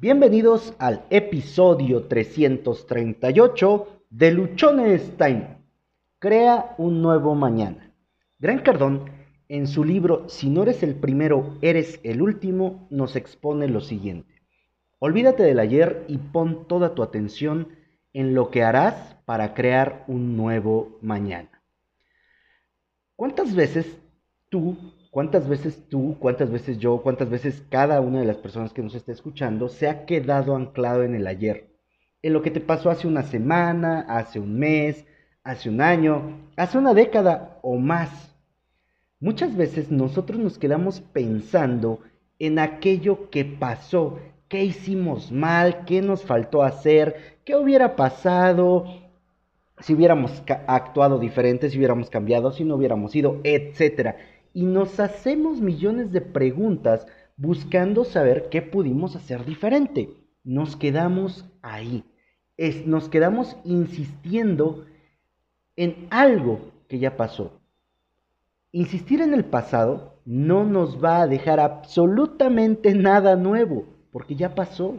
Bienvenidos al episodio 338 de Luchones Time. Crea un nuevo mañana. Gran Cardón, en su libro Si no eres el primero, eres el último, nos expone lo siguiente. Olvídate del ayer y pon toda tu atención en lo que harás para crear un nuevo mañana. ¿Cuántas veces tú ¿Cuántas veces tú, cuántas veces yo, cuántas veces cada una de las personas que nos está escuchando se ha quedado anclado en el ayer? En lo que te pasó hace una semana, hace un mes, hace un año, hace una década o más. Muchas veces nosotros nos quedamos pensando en aquello que pasó, qué hicimos mal, qué nos faltó hacer, qué hubiera pasado, si hubiéramos actuado diferente, si hubiéramos cambiado, si no hubiéramos ido, etcétera y nos hacemos millones de preguntas buscando saber qué pudimos hacer diferente. Nos quedamos ahí. Es, nos quedamos insistiendo en algo que ya pasó. Insistir en el pasado no nos va a dejar absolutamente nada nuevo, porque ya pasó.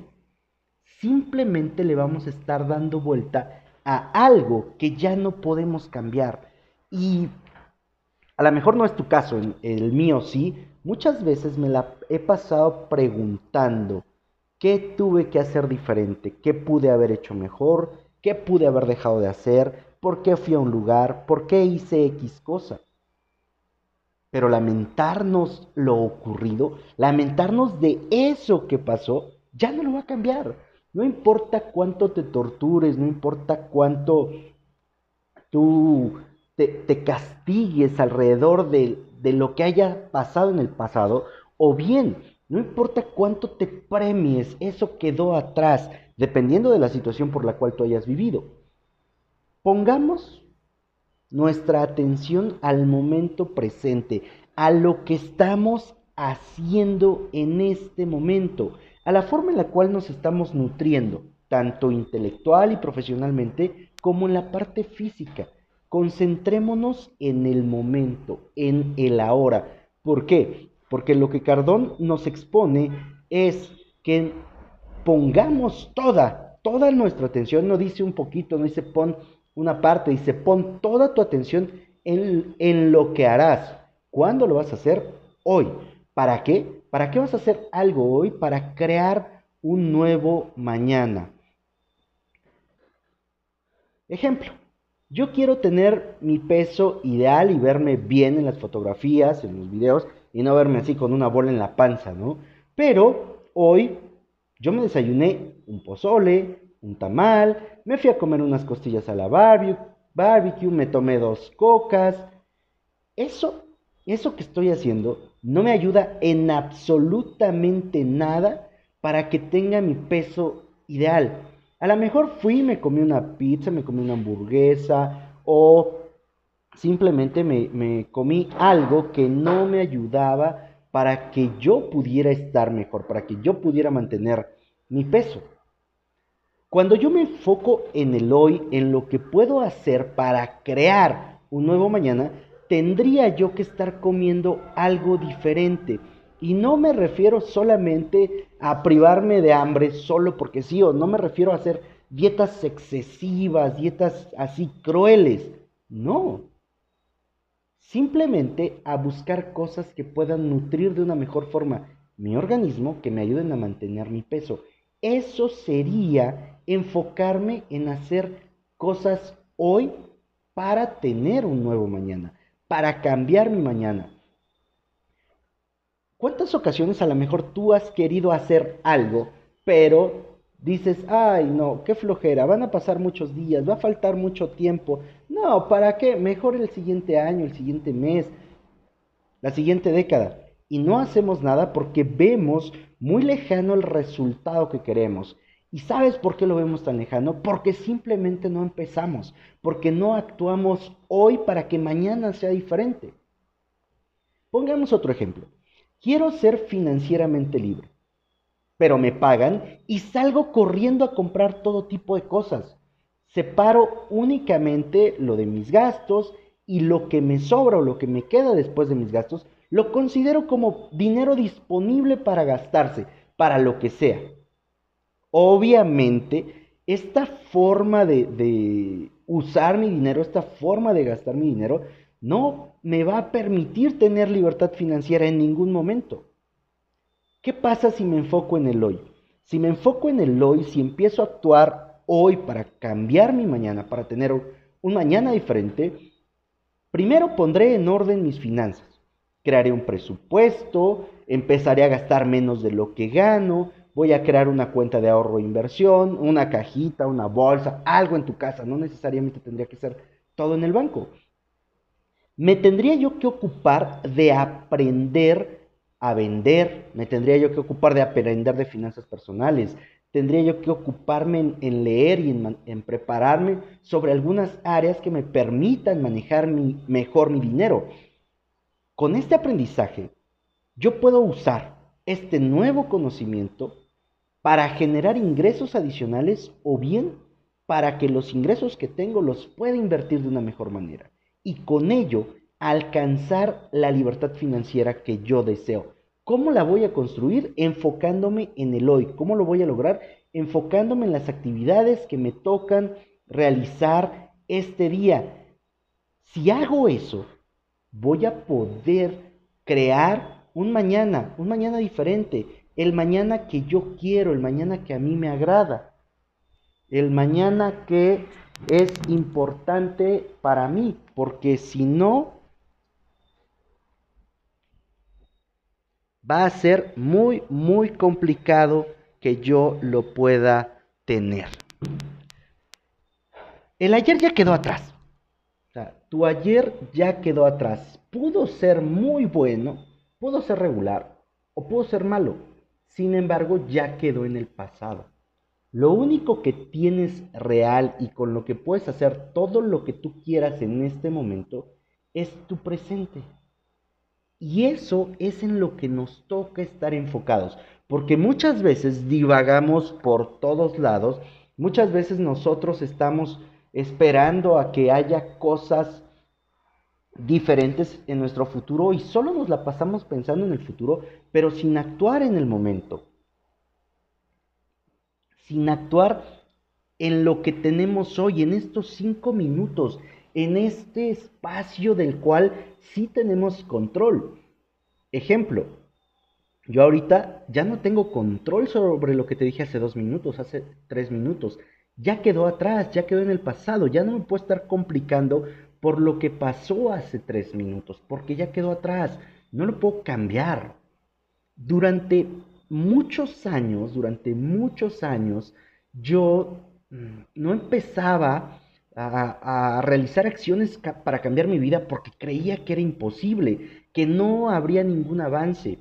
Simplemente le vamos a estar dando vuelta a algo que ya no podemos cambiar. Y a lo mejor no es tu caso, el, mío sí, muchas veces me la he pasado preguntando qué tuve que hacer diferente, qué pude haber hecho mejor, qué pude haber dejado de hacer, por qué fui a un lugar, por qué hice X cosa. Pero lamentarnos lo ocurrido, lamentarnos de eso que pasó, ya no lo va a cambiar. No importa cuánto te tortures, no importa cuánto tú te, castigues alrededor de, de lo que haya pasado en el pasado, o bien, no importa cuánto te premies, eso quedó atrás, dependiendo de la situación por la cual tú hayas vivido. Pongamos nuestra atención al momento presente, a lo que estamos haciendo en este momento, a la forma en la cual nos estamos nutriendo, tanto intelectual y profesionalmente como en la parte física. Concentrémonos en el momento, en el ahora. ¿Por qué? Porque lo que Cardón nos expone es que pongamos toda, toda nuestra atención, no dice un poquito, no dice pon una parte, dice pon toda tu atención en, en lo que harás. ¿Cuándo lo vas a hacer? Hoy. ¿Para qué? ¿Para qué vas a hacer algo hoy? Para crear un nuevo mañana. Ejemplo, yo quiero tener mi peso ideal y verme bien en las fotografías, en los videos, y no verme así con una bola en la panza, ¿no? Pero hoy yo me desayuné un pozole, un tamal, me fui a comer unas costillas a la barbecue, barbecue me tomé dos cocas. Eso, eso que estoy haciendo no me ayuda en absolutamente nada para que tenga mi peso ideal. A lo mejor fui y me comí una pizza, me comí una hamburguesa o simplemente me, comí algo que no me ayudaba para que yo pudiera estar mejor, para que yo pudiera mantener mi peso. Cuando yo me enfoco en el hoy, en lo que puedo hacer para crear un nuevo mañana, tendría yo que estar comiendo algo diferente. Y no me refiero solamente a privarme de hambre solo porque sí, o no me refiero a hacer dietas excesivas, dietas así crueles. No. Simplemente a buscar cosas que puedan nutrir de una mejor forma mi organismo, que me ayuden a mantener mi peso. Eso sería enfocarme en hacer cosas hoy para tener un nuevo mañana, para cambiar mi mañana. ¿Cuántas ocasiones a lo mejor tú has querido hacer algo, pero dices, ay, no, qué flojera, van a pasar muchos días, va a faltar mucho tiempo. No, ¿para qué? Mejor el siguiente año, el siguiente mes, la siguiente década. Y no hacemos nada porque vemos muy lejano el resultado que queremos. ¿Y sabes por qué lo vemos tan lejano? Porque simplemente no empezamos, porque no actuamos hoy para que mañana sea diferente. Pongamos otro ejemplo. Quiero ser financieramente libre, pero me pagan y salgo corriendo a comprar todo tipo de cosas. Separo únicamente lo de mis gastos y lo que me sobra o lo que me queda después de mis gastos, lo considero como dinero disponible para gastarse, para lo que sea. Obviamente, esta forma de, usar mi dinero, esta forma de gastar mi dinero, no me va a permitir tener libertad financiera en ningún momento. ¿Qué pasa si me enfoco en el hoy? Si me enfoco en el hoy, si empiezo a actuar hoy para cambiar mi mañana, para tener un mañana diferente, primero pondré en orden mis finanzas. Crearé un presupuesto, empezaré a gastar menos de lo que gano, voy a crear una cuenta de ahorro e inversión, una cajita, una bolsa, algo en tu casa, no necesariamente tendría que ser todo en el banco. Me tendría yo que ocupar de aprender a vender, me tendría yo que ocupar de aprender de finanzas personales, tendría yo que ocuparme en, leer y en, prepararme sobre algunas áreas que me permitan manejar mejor mi dinero. Con este aprendizaje, yo puedo usar este nuevo conocimiento para generar ingresos adicionales o bien para que los ingresos que tengo los pueda invertir de una mejor manera y con ello alcanzar la libertad financiera que yo deseo. ¿Cómo la voy a construir? Enfocándome en el hoy. ¿Cómo lo voy a lograr? Enfocándome en las actividades que me tocan realizar este día. Si hago eso, voy a poder crear un mañana, un mañana diferente, el mañana que yo quiero, el mañana que a mí me agrada, el mañana que es importante para mí, porque si no, va a ser muy, muy complicado que yo lo pueda tener. El ayer ya quedó atrás. Tu ayer ya quedó atrás. Pudo ser muy bueno, pudo ser regular o pudo ser malo. Sin embargo, ya quedó en el pasado. Lo único que tienes real y con lo que puedes hacer todo lo que tú quieras en este momento es tu presente. Y eso es en lo que nos toca estar enfocados, porque muchas veces divagamos por todos lados, muchas veces nosotros estamos esperando a que haya cosas diferentes en nuestro futuro y solo nos la pasamos pensando en el futuro, pero sin actuar en el momento, sin actuar en lo que tenemos hoy, en estos cinco minutos, en este espacio del cual sí tenemos control. Ejemplo, yo ahorita ya no tengo control sobre lo que te dije hace dos minutos, hace tres minutos. Ya quedó atrás, ya quedó en el pasado, ya no me puedo estar complicando por lo que pasó hace tres minutos, porque ya quedó atrás, no lo puedo cambiar. Durante muchos años, durante muchos años, yo mm, no empezaba a, realizar acciones para cambiar mi vida porque creía que era imposible, que no habría ningún avance,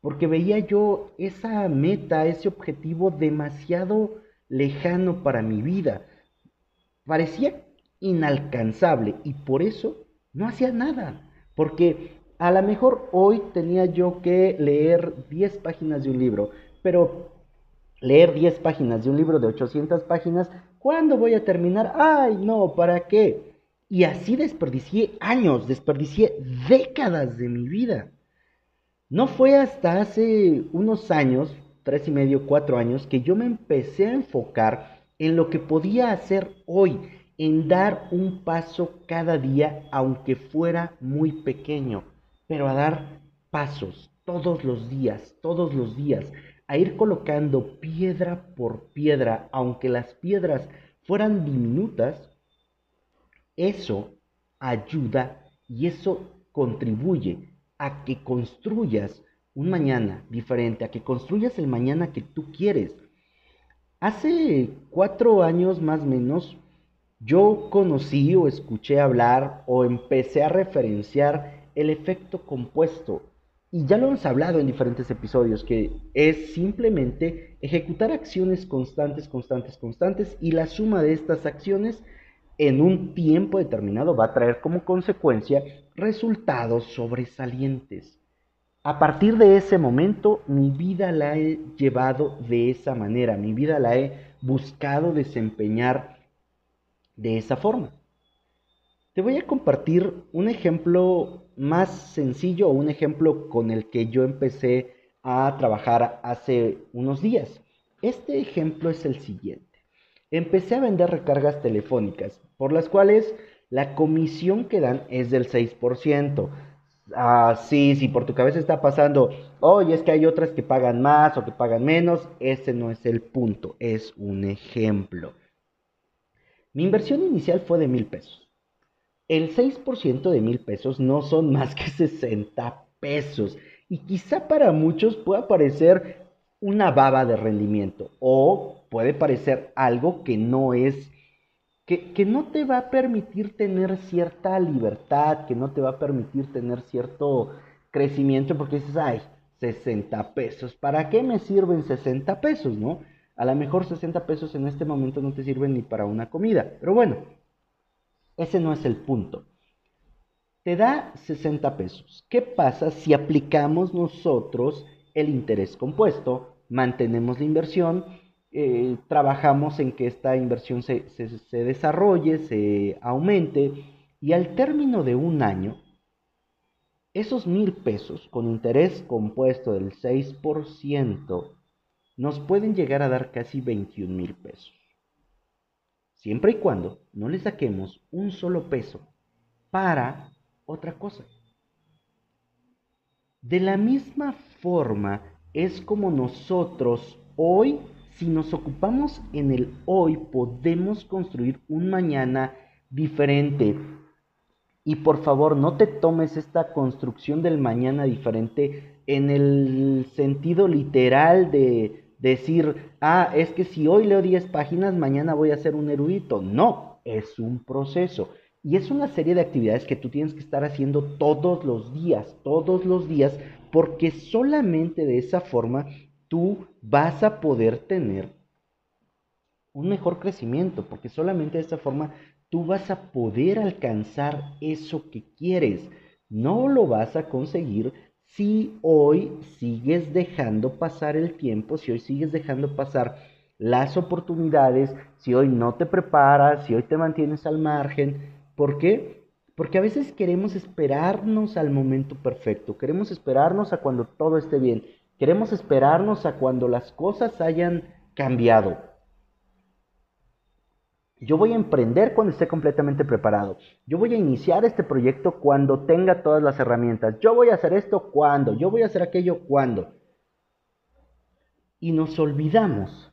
porque veía yo esa meta, ese objetivo demasiado lejano para mi vida. Parecía inalcanzable y por eso no hacía nada, porque a lo mejor hoy tenía yo que leer 10 páginas de un libro, pero leer 10 páginas de un libro de 800 páginas ¿Cuándo voy a terminar? Ay, no, ¿para qué? Y así desperdicié años, desperdicié décadas de mi vida. No fue hasta hace unos años, tres y medio, cuatro años, que yo me empecé a enfocar en lo que podía hacer hoy, en dar un paso cada día, aunque fuera muy pequeño, pero a dar pasos todos los días, todos los días, a ir colocando piedra por piedra, aunque las piedras fueran diminutas, eso ayuda y eso contribuye a que construyas un mañana diferente, a que construyas el mañana que tú quieres. Hace cuatro años más o menos, yo conocí o escuché hablar o empecé a referenciar el efecto compuesto y ya lo hemos hablado en diferentes episodios, que es simplemente ejecutar acciones constantes, constantes, constantes, y la suma de estas acciones en un tiempo determinado va a traer como consecuencia resultados sobresalientes. A partir de ese momento, mi vida la he llevado de esa manera, mi vida la he buscado desempeñar de esa forma. Te voy a compartir un ejemplo más sencillo un ejemplo con el que yo empecé a trabajar hace unos días. Este ejemplo es el siguiente. Empecé a vender recargas telefónicas, por las cuales la comisión que dan es del 6%. Ah, sí, si por tu cabeza está pasando, oye, es que hay otras que pagan más o que pagan menos, ese no es el punto, es un ejemplo. Mi inversión inicial fue de mil pesos. El 6% de mil pesos no son más que 60 pesos. Y quizá para muchos pueda parecer una baba de rendimiento o puede parecer algo que no es, que, que, no te va a permitir tener cierta libertad, que no te va a permitir tener cierto crecimiento porque dices, ay, 60 pesos, ¿para qué me sirven 60 pesos, no? A lo mejor 60 pesos en este momento no te sirven ni para una comida, pero bueno, ese no es el punto. Te da 60 pesos. ¿Qué pasa si aplicamos nosotros el interés compuesto, mantenemos la inversión, eh, trabajamos en que esta inversión se, se desarrolle, se aumente y al término de un año, esos mil pesos con interés compuesto del 6% nos pueden llegar a dar casi 21 mil pesos siempre y cuando no le saquemos un solo peso para otra cosa. De la misma forma es como nosotros hoy, si nos ocupamos en el hoy, podemos construir un mañana diferente. Y por favor, no te tomes esta construcción del mañana diferente en el sentido literal de decir, ah, es que si hoy leo 10 páginas, mañana voy a ser un erudito. No, es un proceso. Y es una serie de actividades que tú tienes que estar haciendo todos los días, todos los días, porque solamente de esa forma tú vas a poder tener un mejor crecimiento, porque solamente de esa forma tú vas a poder alcanzar eso que quieres. No lo vas a conseguir si hoy sigues dejando pasar el tiempo, si hoy sigues dejando pasar las oportunidades, si hoy no te preparas, si hoy te mantienes al margen. ¿Por qué? Porque a veces queremos esperarnos al momento perfecto, queremos esperarnos a cuando todo esté bien, queremos esperarnos a cuando las cosas hayan cambiado. Yo voy a emprender cuando esté completamente preparado. Yo voy a iniciar este proyecto cuando tenga todas las herramientas. Yo voy a hacer esto cuando. Yo voy a hacer aquello cuando. Y nos olvidamos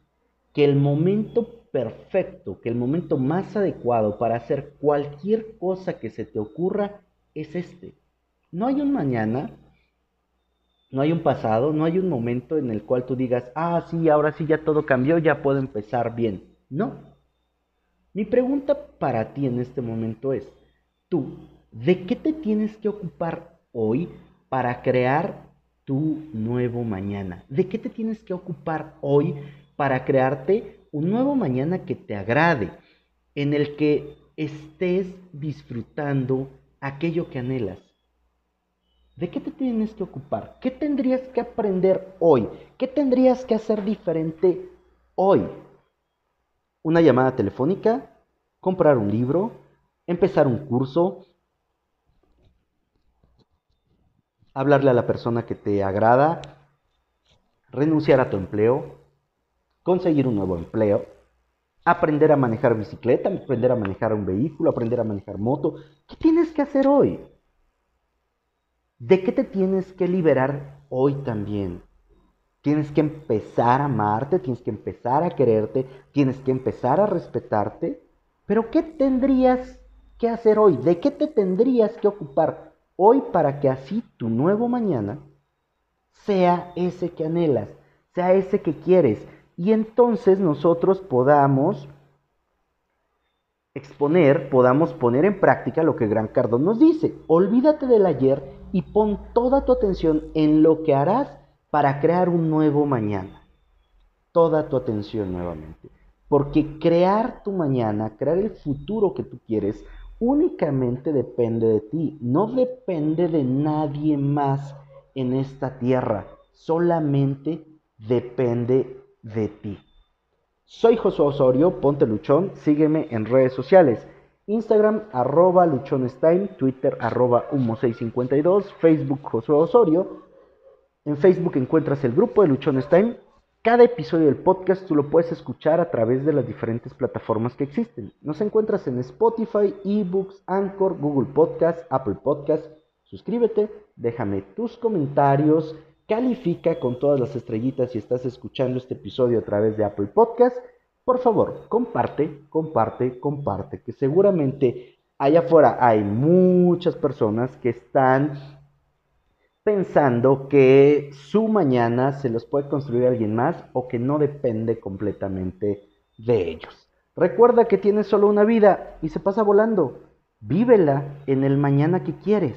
que el momento perfecto, que el momento más adecuado para hacer cualquier cosa que se te ocurra es este. No hay un mañana, no hay un pasado, no hay un momento en el cual tú digas, ah, sí, ahora sí ya todo cambió, ya puedo empezar bien. No, mi pregunta para ti en este momento es, tú, ¿de qué te tienes que ocupar hoy para crear tu nuevo mañana? ¿De qué te tienes que ocupar hoy para crearte un nuevo mañana que te agrade, en el que estés disfrutando aquello que anhelas? ¿De qué te tienes que ocupar? ¿Qué tendrías que aprender hoy? ¿Qué tendrías que hacer diferente hoy? Una llamada telefónica, comprar un libro, empezar un curso, hablarle a la persona que te agrada, renunciar a tu empleo, conseguir un nuevo empleo, aprender a manejar bicicleta, aprender a manejar un vehículo, aprender a manejar moto. ¿Qué tienes que hacer hoy? ¿De qué te tienes que liberar hoy también? Tienes que empezar a amarte, tienes que empezar a quererte, tienes que empezar a respetarte. Pero ¿qué tendrías que hacer hoy? ¿De qué te tendrías que ocupar hoy para que así tu nuevo mañana sea ese que anhelas, sea ese que quieres? Y entonces nosotros podamos exponer, podamos poner en práctica lo que Gran Cardón nos dice. Olvídate del ayer y pon toda tu atención en lo que harás para crear un nuevo mañana. Toda tu atención nuevamente. Porque crear tu mañana, crear el futuro que tú quieres, únicamente depende de ti. No depende de nadie más en esta tierra. Solamente depende de ti. Soy Josué Osorio, ponte luchón, sígueme en redes sociales. Instagram arroba luchonestime, Twitter arroba humo652, Facebook Josué Osorio, en Facebook encuentras el grupo de Luchones Time. Cada episodio del podcast tú lo puedes escuchar a través de las diferentes plataformas que existen. Nos encuentras en Spotify, eBooks, Anchor, Google Podcast, Apple Podcast. Suscríbete, déjame tus comentarios, califica con todas las estrellitas si estás escuchando este episodio a través de Apple Podcast. Por favor, comparte, comparte, comparte, que seguramente allá afuera hay muchas personas que están pensando que su mañana se los puede construir alguien más o que no depende completamente de ellos. Recuerda que tienes solo una vida y se pasa volando. Vívela en el mañana que quieres.